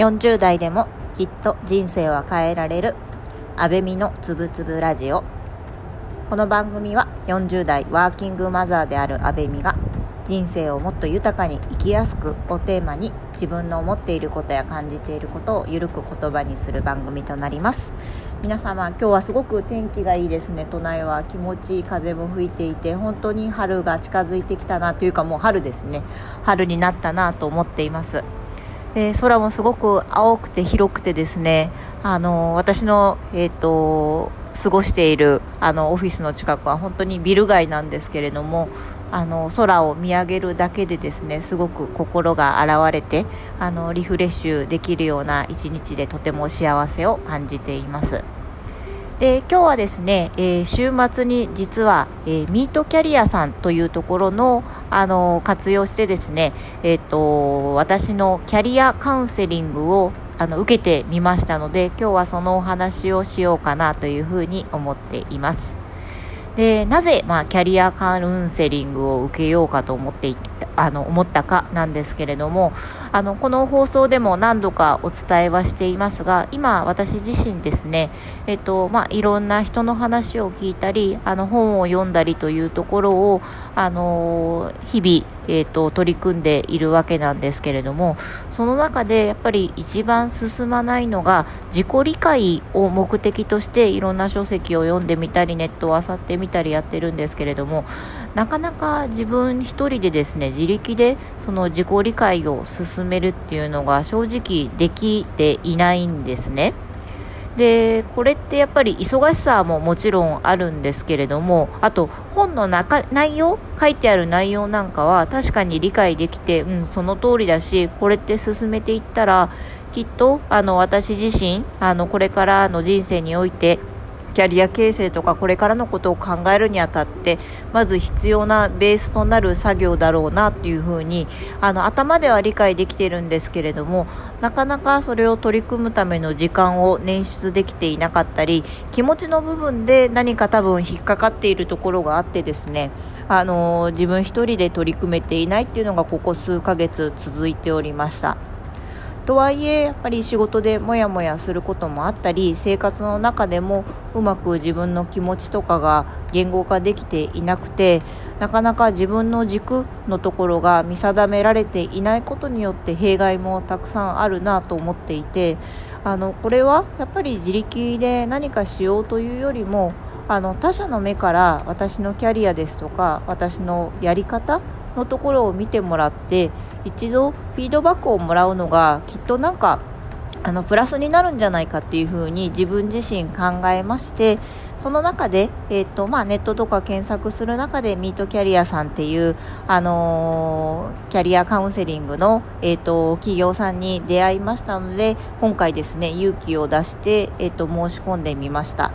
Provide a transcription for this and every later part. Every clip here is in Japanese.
40代でもきっと人生は変えられる安倍美のつぶつぶラジオ。この番組は40代ワーキングマザーである安倍美が人生をもっと豊かに生きやすくをテーマに自分の思っていることや感じていることをゆるく言葉にする番組となります。皆様今日はすごく天気がいいですね。都内は気持ちいい風も吹いていて本当に春が近づいてきたなというかもう春ですね。春になったなと思っています。で空もすごく青くて広くてですねあの私の、えーと、過ごしているあのオフィスの近くは本当にビル街なんですけれどもあの空を見上げるだけでですねすごく心が洗われてあのリフレッシュできるような一日でとても幸せを感じています。で今日はですね、えー、週末に実は、えー、ミートキャリアさんというところの、あの活用してですね、えーと、私のキャリアカウンセリングをあの受けてみましたので今日はそのお話をしようかなというふうに思っています。でなぜ、まあ、キャリアカウンセリングを受けようかと思ってあの思ったかなんですけれどもあのこの放送でも何度かお伝えはしていますが今私自身ですね、えっとまあ、いろんな人の話を聞いたりあの本を読んだりというところをあの日々えーと、取り組んでいるわけなんですけれどもその中でやっぱり一番進まないのが自己理解を目的としていろんな書籍を読んでみたりネットを漁ってみたりやってるんですけれどもなかなか自分一人でですね自力でその自己理解を進めるっていうのが正直できていないんですね。でこれってやっぱり忙しさももちろんあるんですけれどもあと本の中内容書いてある内容なんかは確かに理解できて、うん、その通りだしこれって進めていったらきっとあの私自身あのこれからの人生においてキャリア形成とかこれからのことを考えるにあたってまず必要なベースとなる作業だろうなっていうふうにあの頭では理解できているんですけれどもなかなかそれを取り組むための時間を捻出できていなかったり気持ちの部分で何か多分引っかかっているところがあってですねあの自分一人で取り組めていないっていうのがここ数ヶ月続いておりました。とはいえやっぱり仕事でモヤモヤすることもあったり生活の中でもうまく自分の気持ちとかが言語化できていなくてなかなか自分の軸のところが見定められていないことによって弊害もたくさんあるなと思っていてあのこれはやっぱり自力で何かしようというよりもあの他者の目から私のキャリアですとか私のやり方のところを見てもらって一度フィードバックをもらうのがきっとなんかあのプラスになるんじゃないかっていうふうに自分自身考えましてその中で、えーとまあ、ネットとか検索する中でミートキャリアさんっていう、あのー、キャリアカウンセリングの、えーと、企業さんに出会いましたので今回ですね勇気を出して、えーと申し込んでみました。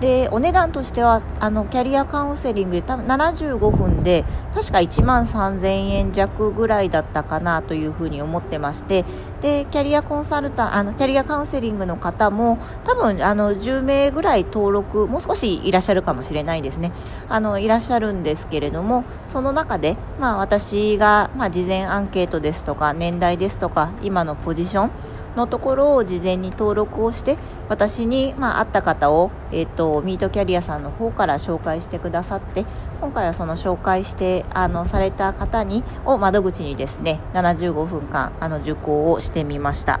でお値段としてはあのキャリアカウンセリングで多分75分で確か1万3000円弱ぐらいだったかなというふうに思ってましてでキャリアコンサルタンあのキャリアカウンセリングの方も多分あの10名ぐらい登録もう少しいらっしゃるかもしれないですね。あのいらっしゃるんですけれどもその中で、まあ、私が、まあ、事前アンケートですとか年代ですとか今のポジションのところを事前に登録をして私に、まあ、会った方を、えーと、ミートキャリアさんの方から紹介してくださって今回はその紹介してあのされた方にを窓口にですね75分間あの受講をしてみました。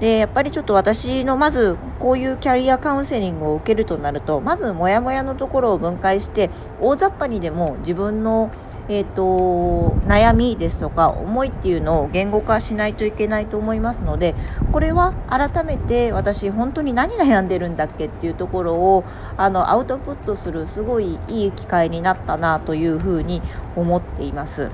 でやっぱりちょっと私のまずこういうキャリアカウンセリングを受けるとなるとまずモヤモヤのところを分解して大雑把にでも自分のえーと、悩みですとか思いっていうのを言語化しないといけないと思いますのでこれは改めて私本当に何悩んでるんだっけっていうところをあのアウトプットするすごいいい機会になったなというふうに思っています。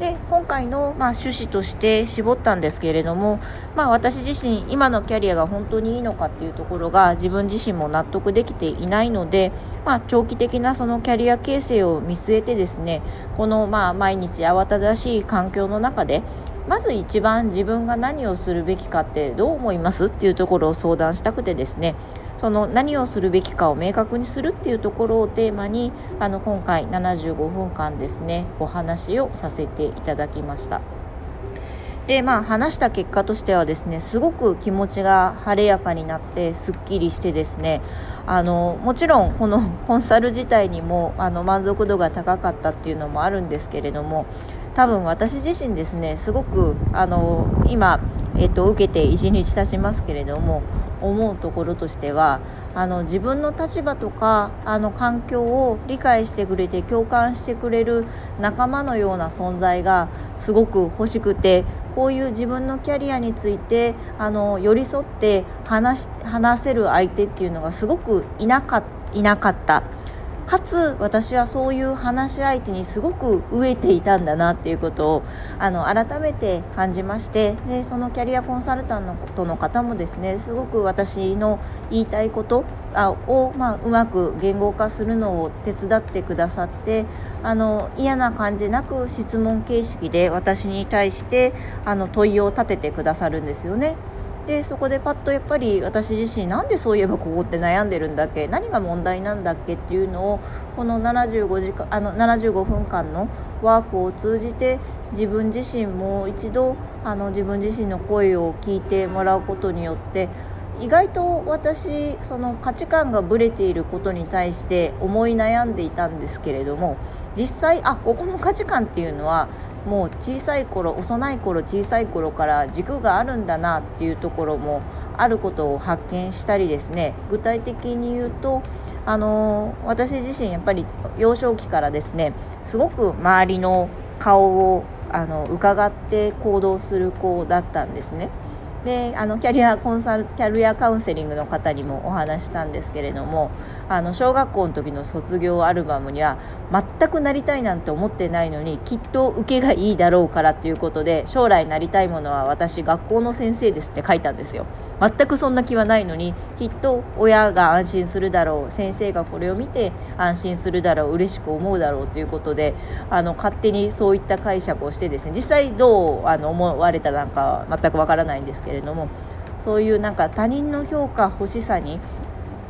で今回の、まあ、趣旨として絞ったんですけれども、まあ、私自身今のキャリアが本当にいいのかっていうところが自分自身も納得できていないので、まあ、長期的なそのキャリア形成を見据えてですねこの、まあ、毎日慌ただしい環境の中でまず一番自分が何をするべきかってどう思いますっていうところを相談したくてですねその何をするべきかを明確にするっていうところをテーマにあの今回75分間ですねお話をさせていただきました。でまあ話した結果としてはですねすごく気持ちが晴れやかになってすっきりしてですねあのもちろんこのコンサル自体にもあの満足度が高かったっていうのもあるんですけれども多分私自身ですねすごくあの今、えっと、受けて1日経ちますけれども思うところとしてはあの自分の立場とかあの環境を理解してくれて共感してくれる仲間のような存在がすごく欲しくてこういう自分のキャリアについてあの寄り添って話話せる相手っていうのがすごくいなかいなかった。かつ私はそういう話し相手にすごく飢えていたんだなっていうことをあの改めて感じましてでそのキャリアコンサルタントの方もですねすごく私の言いたいことを、まあ、うまく言語化するのを手伝ってくださってあの嫌な感じなく質問形式で私に対してあの問いを立ててくださるんですよね。でそこでパッとやっぱり私自身なんでそういえばここって悩んでるんだっけ？何が問題なんだっけっていうのをこの75時間あの75分間のワークを通じて自分自身もう一度あの自分自身の声を聞いてもらうことによって意外と私その価値観がぶれていることに対して思い悩んでいたんですけれども実際あここの価値観っていうのはもう小さい頃幼い頃小さい頃から軸があるんだなっていうところもあることを発見したりですね具体的に言うとあの私自身やっぱり幼少期からですねすごく周りの顔をあの伺って行動する子だったんですね。であのキャリアコンサルキャリアカウンセリングの方にもお話したんですけれどもあの小学校の時の卒業アルバムには全くなりたいなんて思ってないのにきっと受けがいいだろうからっていうことで将来なりたいものは私学校の先生ですって書いたんですよ。全くそんな気はないのにきっと親が安心するだろう先生がこれを見て安心するだろう嬉しく思うだろうということであの勝手にそういった解釈をしてですね実際どうあの思われたなんか全くわからないんですけどけれどもそういうなんか他人の評価欲しさに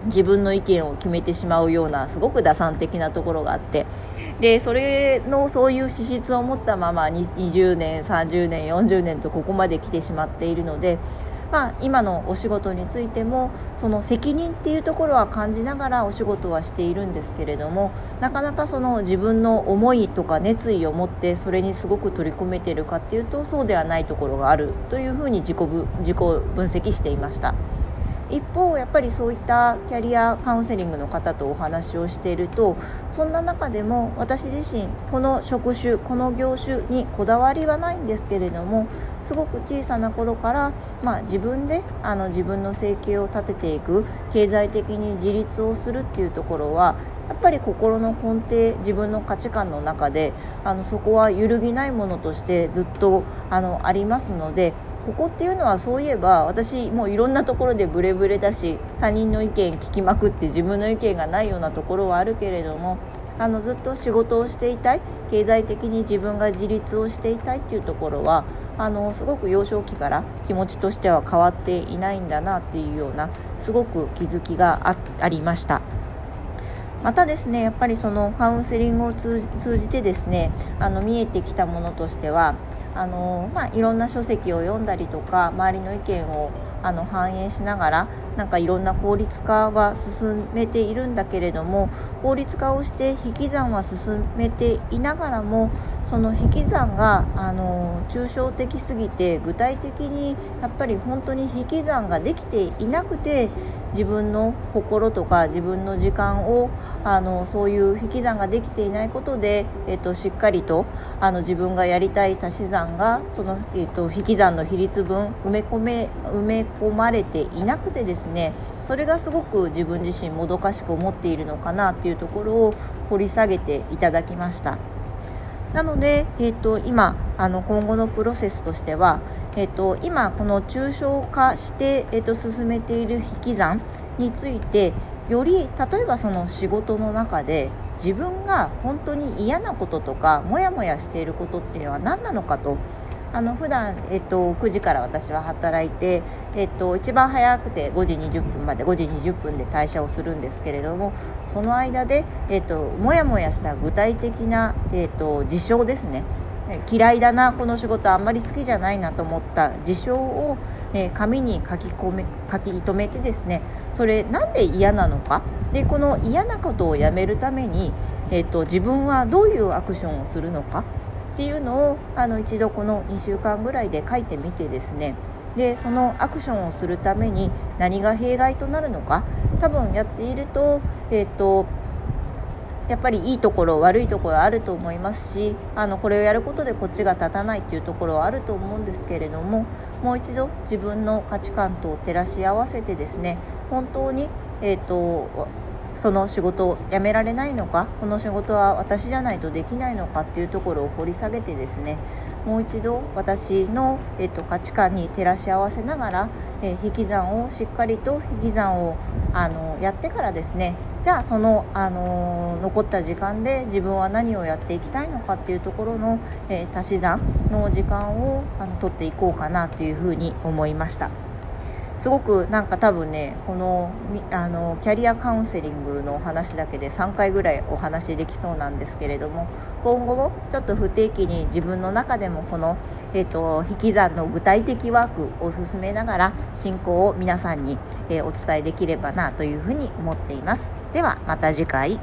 自分の意見を決めてしまうようなすごく打算的なところがあってでそれのそういう資質を持ったまま20年30年40年とここまで来てしまっているのでまあ、今のお仕事についてもその責任っていうところは感じながらお仕事はしているんですけれどもなかなかその自分の思いとか熱意を持ってそれにすごく取り込めているかっていうとそうではないところがあるというふうに自己自己分析していました。一方やっぱりそういったキャリアカウンセリングの方とお話をしているとそんな中でも私自身この職種この業種にこだわりはないんですけれどもすごく小さな頃から、まあ、自分であの自分の生計を立てていく経済的に自立をするっていうところはやっぱり心の根底自分の価値観の中であのそこは揺るぎないものとしてずっとあのありますのでここっていうのはそういえば私もういろんなところでブレブレだし他人の意見聞きまくって自分の意見がないようなところはあるけれどもあのずっと仕事をしていたい経済的に自分が自立をしていたいっていうところはあのすごく幼少期から気持ちとしては変わっていないんだなっていうようなすごく気づきがありました。またですねやっぱりそのカウンセリングを通じてですねあの見えてきたものとしてはあの、まあ、いろんな書籍を読んだりとか周りの意見をあの反映しながらなんかいろんな効率化は進めているんだけれども効率化をして引き算は進めていながらもその引き算があの抽象的すぎて具体的にやっぱり本当に引き算ができていなくて自分の心とか自分の時間をあのそういう引き算ができていないことで、えっと、しっかりとあの自分がやりたい足し算がその、えっと、引き算の比率分埋め込め埋め込まれていなくてですねそれがすごく自分自身もどかしく思っているのかなっていうところを掘り下げていただきました。なので、えーと、今あの今後のプロセスとしては、えーと、今この抽象化して、えーと、進めている引き算についてより例えばその仕事の中で自分が本当に嫌なこととかモヤモヤしていることっていうのは何なのかとあの普段えっと9時から私は働いてえっと一番早くて5時20分まで5時20分で退社をするんですけれどもその間でえっともやもやした具体的なえっと事象ですね。嫌いだなこの仕事あんまり好きじゃないなと思った事象を、えー、紙に書き込め書き留めてですねそれなんで嫌なのか？でこの嫌なことをやめるために、えーと、自分はどういうアクションをするのか？っていうのをあの一度この2週間ぐらいで書いてみてですね。でそのアクションをするために何が弊害となるのか多分やっていると,、えーとやっぱりいいところ悪いところあると思いますしあのこれをやることでこっちが立たないっていうところはあると思うんですけれどももう一度自分の価値観と照らし合わせてですね本当に、えーと、その仕事を辞められないのか？この仕事は私じゃないとできないのかっていうところを掘り下げてですねもう一度私の、えーと、価値観に照らし合わせながら、え、引き算をしっかりと引き算をあのやってからですねじゃあその、あの、残った時間で自分は何をやっていきたいのかっていうところの、え、足し算の時間をあの取っていこうかなというふうに思いました。すごくなんか多分ねこのあのキャリアカウンセリングのお話だけで3回ぐらいお話できそうなんですけれども今後もちょっと不定期に自分の中でもこの、えーと、引き算の具体的ワークを進めながら進行を皆さんに、えー、お伝えできればなというふうに思っています。ではまた次回。